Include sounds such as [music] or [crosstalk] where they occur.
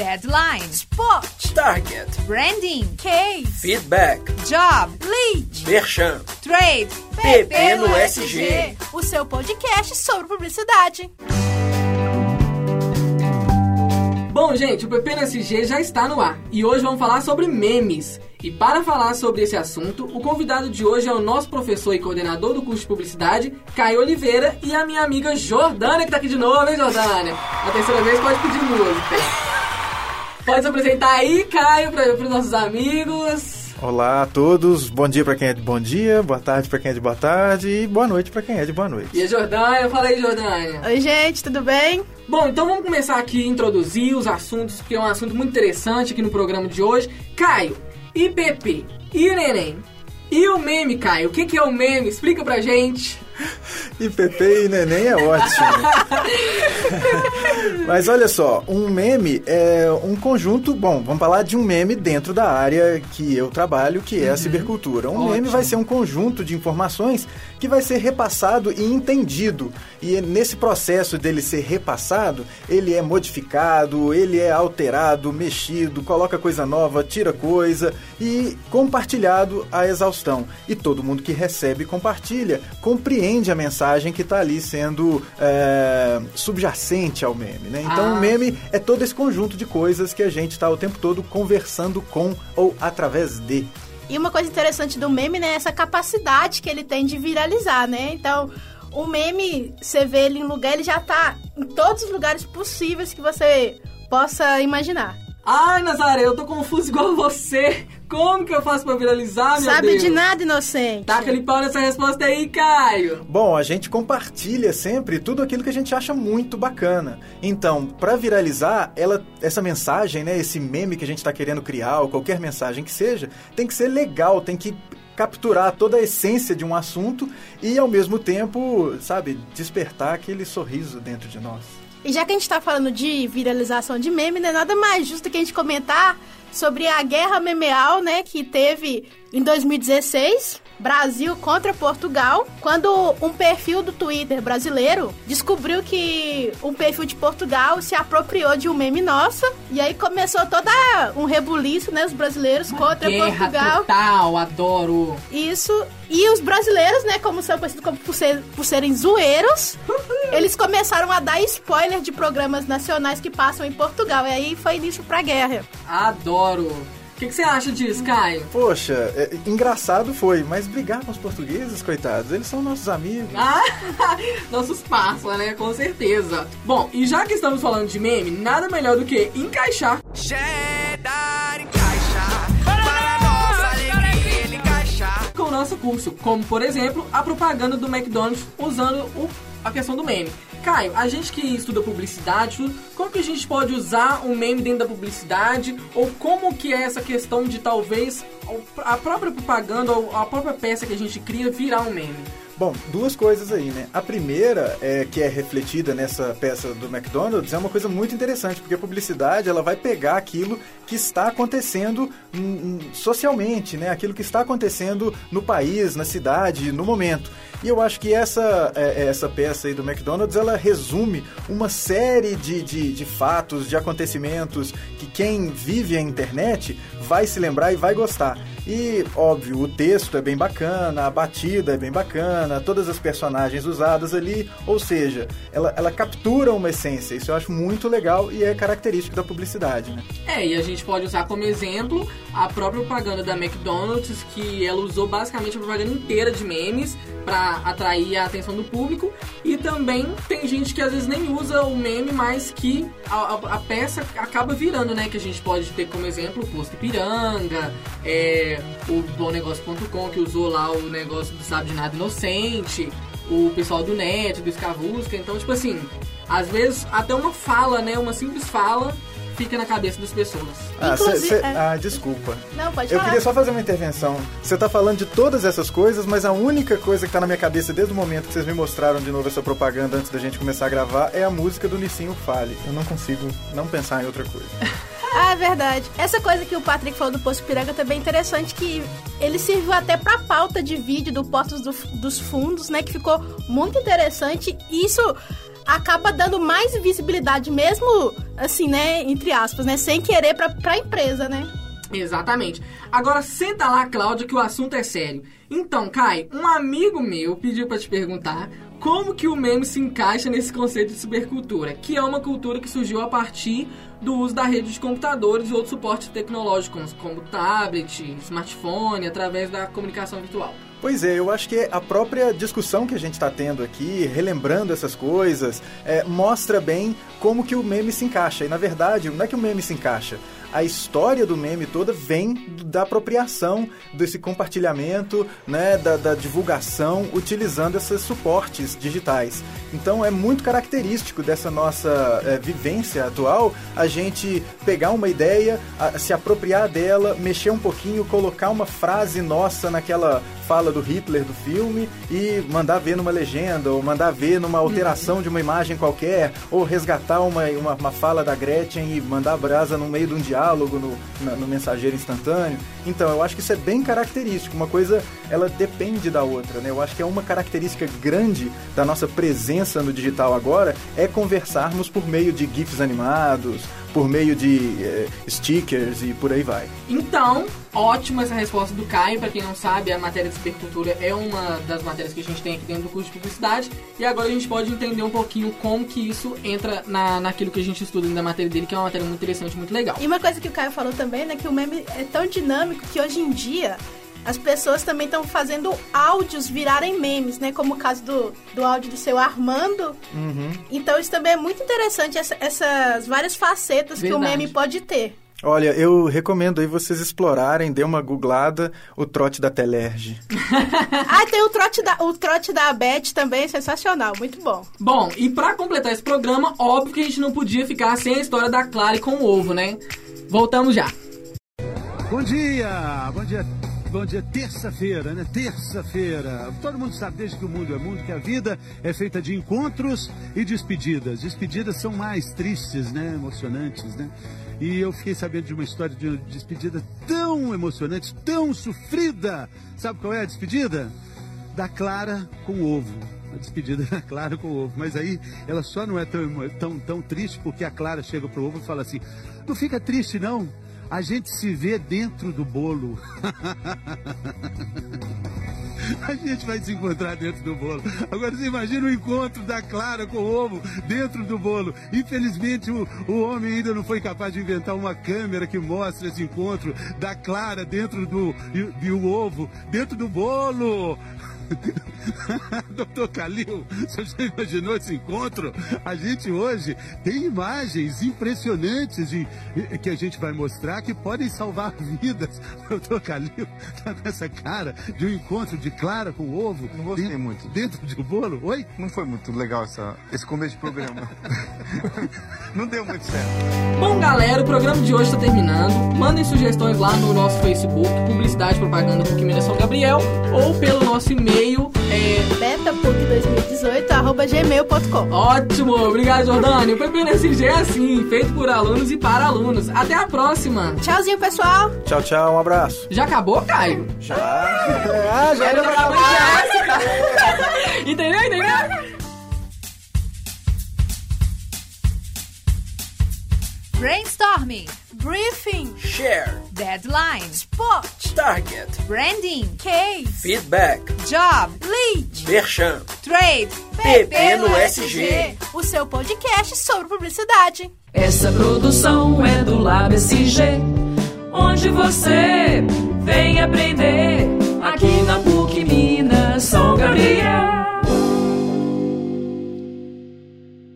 Deadline, Spot, target, branding, Case, feedback, job, Lead, merchan, trade. PP no SG. o seu podcast sobre publicidade. Bom, gente, o PP no SG já está no ar e hoje vamos falar sobre memes. E para falar sobre esse assunto, o convidado de hoje é o nosso professor e coordenador do curso de publicidade, Caio Oliveira, e a minha amiga Jordânia, que tá aqui de novo, hein, Jordânia? A terceira vez pode pedir música. Pode se apresentar aí, Caio, para os nossos amigos. Olá a todos, bom dia para quem é de bom dia, boa tarde para quem é de boa tarde e boa noite para quem é de boa noite. E a Jordânia, fala aí, Jordânia. Oi, gente, tudo bem? Bom, então vamos começar aqui a introduzir os assuntos, porque é um assunto muito interessante aqui no programa de hoje. Caio, e PP, e Neném, e o meme, Caio, o que, que é o meme? Explica pra gente. [laughs] E PP e neném é ótimo. [laughs] Mas olha só, um meme é um conjunto. Bom, vamos falar de um meme dentro da área que eu trabalho, que é a cibercultura. Um Ótimo. meme vai ser um conjunto de informações que vai ser repassado e entendido. E nesse processo dele ser repassado, ele é modificado, ele é alterado, mexido, coloca coisa nova, tira coisa e compartilhado à exaustão. E todo mundo que recebe e compartilha compreende a mensagem que está ali sendo é, subjacente ao meme. Né? Então Ah. o meme é todo esse conjunto de coisas que a gente está o tempo todo conversando com ou através de. E uma coisa interessante do meme, né, é essa capacidade que ele tem de viralizar, né? Então, o meme, você vê ele em lugar, ele já tá em todos os lugares possíveis que você possa imaginar. Ai, Nazaré, eu tô confuso igual você. Como que eu faço pra viralizar, meu Sabe Deus? de nada, inocente. Taca ele pau nessa resposta aí, Caio. Bom, a gente compartilha sempre tudo aquilo que a gente acha muito bacana. Então, para viralizar, ela, essa mensagem, né, esse meme que a gente está querendo criar, ou qualquer mensagem que seja, tem que ser legal, tem que capturar toda a essência de um assunto e ao mesmo tempo, sabe, despertar aquele sorriso dentro de nós. E já que a gente tá falando de viralização de meme, né, nada mais justo que a gente comentar sobre a guerra memeal, né, que teve em 2016, Brasil contra Portugal, quando um perfil do Twitter brasileiro descobriu que um perfil de Portugal se apropriou de um meme nosso, e aí começou toda um rebuliço, né, os brasileiros contra Guerra Portugal. total, adoro. Isso. E os brasileiros, né, como são conhecidos como por, ser- por serem zoeiros, eles começaram a dar spoiler de programas nacionais que passam em Portugal. E aí foi início pra guerra. Adoro. O que, que você acha disso, Caio? Poxa, é, engraçado foi, mas brigar com os portugueses, coitados, eles são nossos amigos. Ah, [laughs] nossos parça, né? Com certeza. Bom, e já que estamos falando de meme, nada melhor do que encaixar Cheddar encaixa para nossa alegria ele encaixar. com o nosso curso, como por exemplo a propaganda do McDonald's usando o- a questão do meme. Caio, a gente que estuda publicidade, como que a gente pode usar um meme dentro da publicidade? Ou como que é essa questão de talvez a própria propaganda ou a própria peça que a gente cria virar um meme? Bom, duas coisas aí, né? A primeira, é, que é refletida nessa peça do McDonald's, é uma coisa muito interessante, porque a publicidade ela vai pegar aquilo que está acontecendo socialmente, né? Aquilo que está acontecendo no país, na cidade, no momento. E eu acho que essa, é, essa peça aí do McDonald's, ela resume uma série de, de, de fatos, de acontecimentos que quem vive a internet vai se lembrar e vai gostar. E, óbvio, o texto é bem bacana, a batida é bem bacana, todas as personagens usadas ali, ou seja, ela, ela captura uma essência. Isso eu acho muito legal e é característico da publicidade, né? É, e a gente pode usar como exemplo a própria propaganda da McDonald's, que ela usou basicamente a propaganda inteira de memes para atrair a atenção do público. E também tem gente que às vezes nem usa o meme, mas que a, a- a peça acaba virando, né? Que a gente pode ter como exemplo o Posto Ipiranga, é, o BomNegócio.com, que usou lá o negócio do Sabe de Nada Inocente, o pessoal do Net, do Escavusca. Então, tipo assim, às vezes até uma fala, né? Uma simples fala fica na cabeça das pessoas. Ah, cê- cê- é. ah, desculpa. Não, pode Eu falar. queria só fazer uma intervenção. Você tá falando de todas essas coisas, mas a única coisa que tá na minha cabeça desde o momento que vocês me mostraram de novo essa propaganda antes da gente começar a gravar é a música do Nissinho Fale. Eu não consigo não pensar em outra coisa. [laughs] Ah, é verdade. Essa coisa que o Patrick falou do Poço Piranga também é interessante, que ele serviu até pra pauta de vídeo do Portos do- dos Fundos, né? Que ficou muito interessante. E isso acaba dando mais visibilidade mesmo, assim, né, entre aspas, né, sem querer pra, pra empresa, né? Exatamente. Agora senta lá, Cláudia, que o assunto é sério. Então, Kai, um amigo meu pediu pra te perguntar como que o meme se encaixa nesse conceito de supercultura, que é uma cultura que surgiu a partir do uso da rede de computadores e outros suportes tecnológicos, como tablet, smartphone, através da comunicação virtual. Pois é, eu acho que a própria discussão que a gente está tendo aqui, relembrando essas coisas, é, mostra bem como que o meme se encaixa. E na verdade, não é que o meme se encaixa. A história do meme toda vem da apropriação desse compartilhamento, né, da, da divulgação, utilizando esses suportes digitais. Então é muito característico dessa nossa é, vivência atual a gente pegar uma ideia, a, se apropriar dela, mexer um pouquinho, colocar uma frase nossa naquela fala do Hitler do filme e mandar ver numa legenda, ou mandar ver numa alteração de uma imagem qualquer, ou resgatar uma, uma, uma fala da Gretchen e mandar brasa no meio de um diálogo no, na- no mensageiro instantâneo. Então, eu acho que isso é bem característico. Uma coisa, ela depende da outra, né? Eu acho que é uma característica grande da nossa presença no digital agora é conversarmos por meio de GIFs animados, por meio de eh, stickers e por aí vai. Então, ótima essa resposta do Caio. Pra quem não sabe, a matéria de supercultura é uma das matérias que a gente tem aqui dentro do curso de publicidade. E agora a gente pode entender um pouquinho como que isso entra na, naquilo que a gente estuda da matéria dele, que é uma matéria muito interessante, muito legal. E uma coisa que o Caio falou também, né, que o meme é tão dinâmico que hoje em dia as pessoas também estão fazendo áudios virarem memes, né? Como o caso do, do áudio do seu Armando. Então isso também é muito interessante, essa- essas várias facetas que o Verdade. meme pode ter. Olha, eu recomendo aí vocês explorarem, dê uma googlada, o trote da Telerge. [laughs] ah, tem o trote da, o trote da Beth também, sensacional, muito bom. Bom, e pra completar esse programa, óbvio que a gente não podia ficar sem a história da Clara com o ovo, né? Voltamos já. Bom dia, bom dia, bom dia. Terça-feira, né? Terça-feira. Todo mundo sabe desde que o mundo é mundo que a vida é feita de encontros e despedidas. Despedidas são mais tristes, né? Emocionantes, né? E eu fiquei sabendo de uma história de despedida tão emocionante, tão sofrida. Sabe qual é a despedida? Da Clara com ovo. A despedida [laughs] da Clara com o ovo. Mas aí ela só não é tão, tão, tão triste porque a Clara chega pro ovo e fala assim: Não fica triste, não. A gente se vê dentro do bolo. [laughs] A gente vai se encontrar dentro do bolo. Agora você imagina o encontro da Clara com o ovo dentro do bolo. Infelizmente o, o homem ainda não foi capaz de inventar uma câmera que mostre esse encontro da Clara dentro do e, e o ovo dentro do bolo. [laughs] Doutor Calil, você já imaginou esse encontro? A gente hoje tem imagens impressionantes de, que a gente vai mostrar que podem salvar vidas. [laughs] Doutor Calil tá com essa cara de um encontro de Clara com ovo. Não gostei dentro, muito. Dentro de um bolo? Oi? Não foi muito legal essa, esse começo de programa. [laughs] não deu muito certo. Bom, galera, o programa de hoje está terminando. Mandem sugestões lá no nosso Facebook, Publicidade e Propaganda por Quimina São Gabriel, ou pelo nosso e-mail. É... betapuc2018.gmail.com Ótimo, obrigado, Jordânia. O PPNSG é assim, feito por alunos e para alunos. Até a próxima. Tchauzinho, pessoal! Tchau, tchau, um abraço. Já acabou, Caio? Já? ah, [laughs] já pra Jéssica. [laughs] Entendeu? Entendeu? Brainstorming. Briefing. Share. Deadline. Spot. Target. Branding. Case. Feedback. Job. Lead. Merchan. Trade. PP no SG. O seu podcast sobre publicidade. Essa produção é do Lab SG, onde você vem aprender aqui na PUC Minas São Gabriel.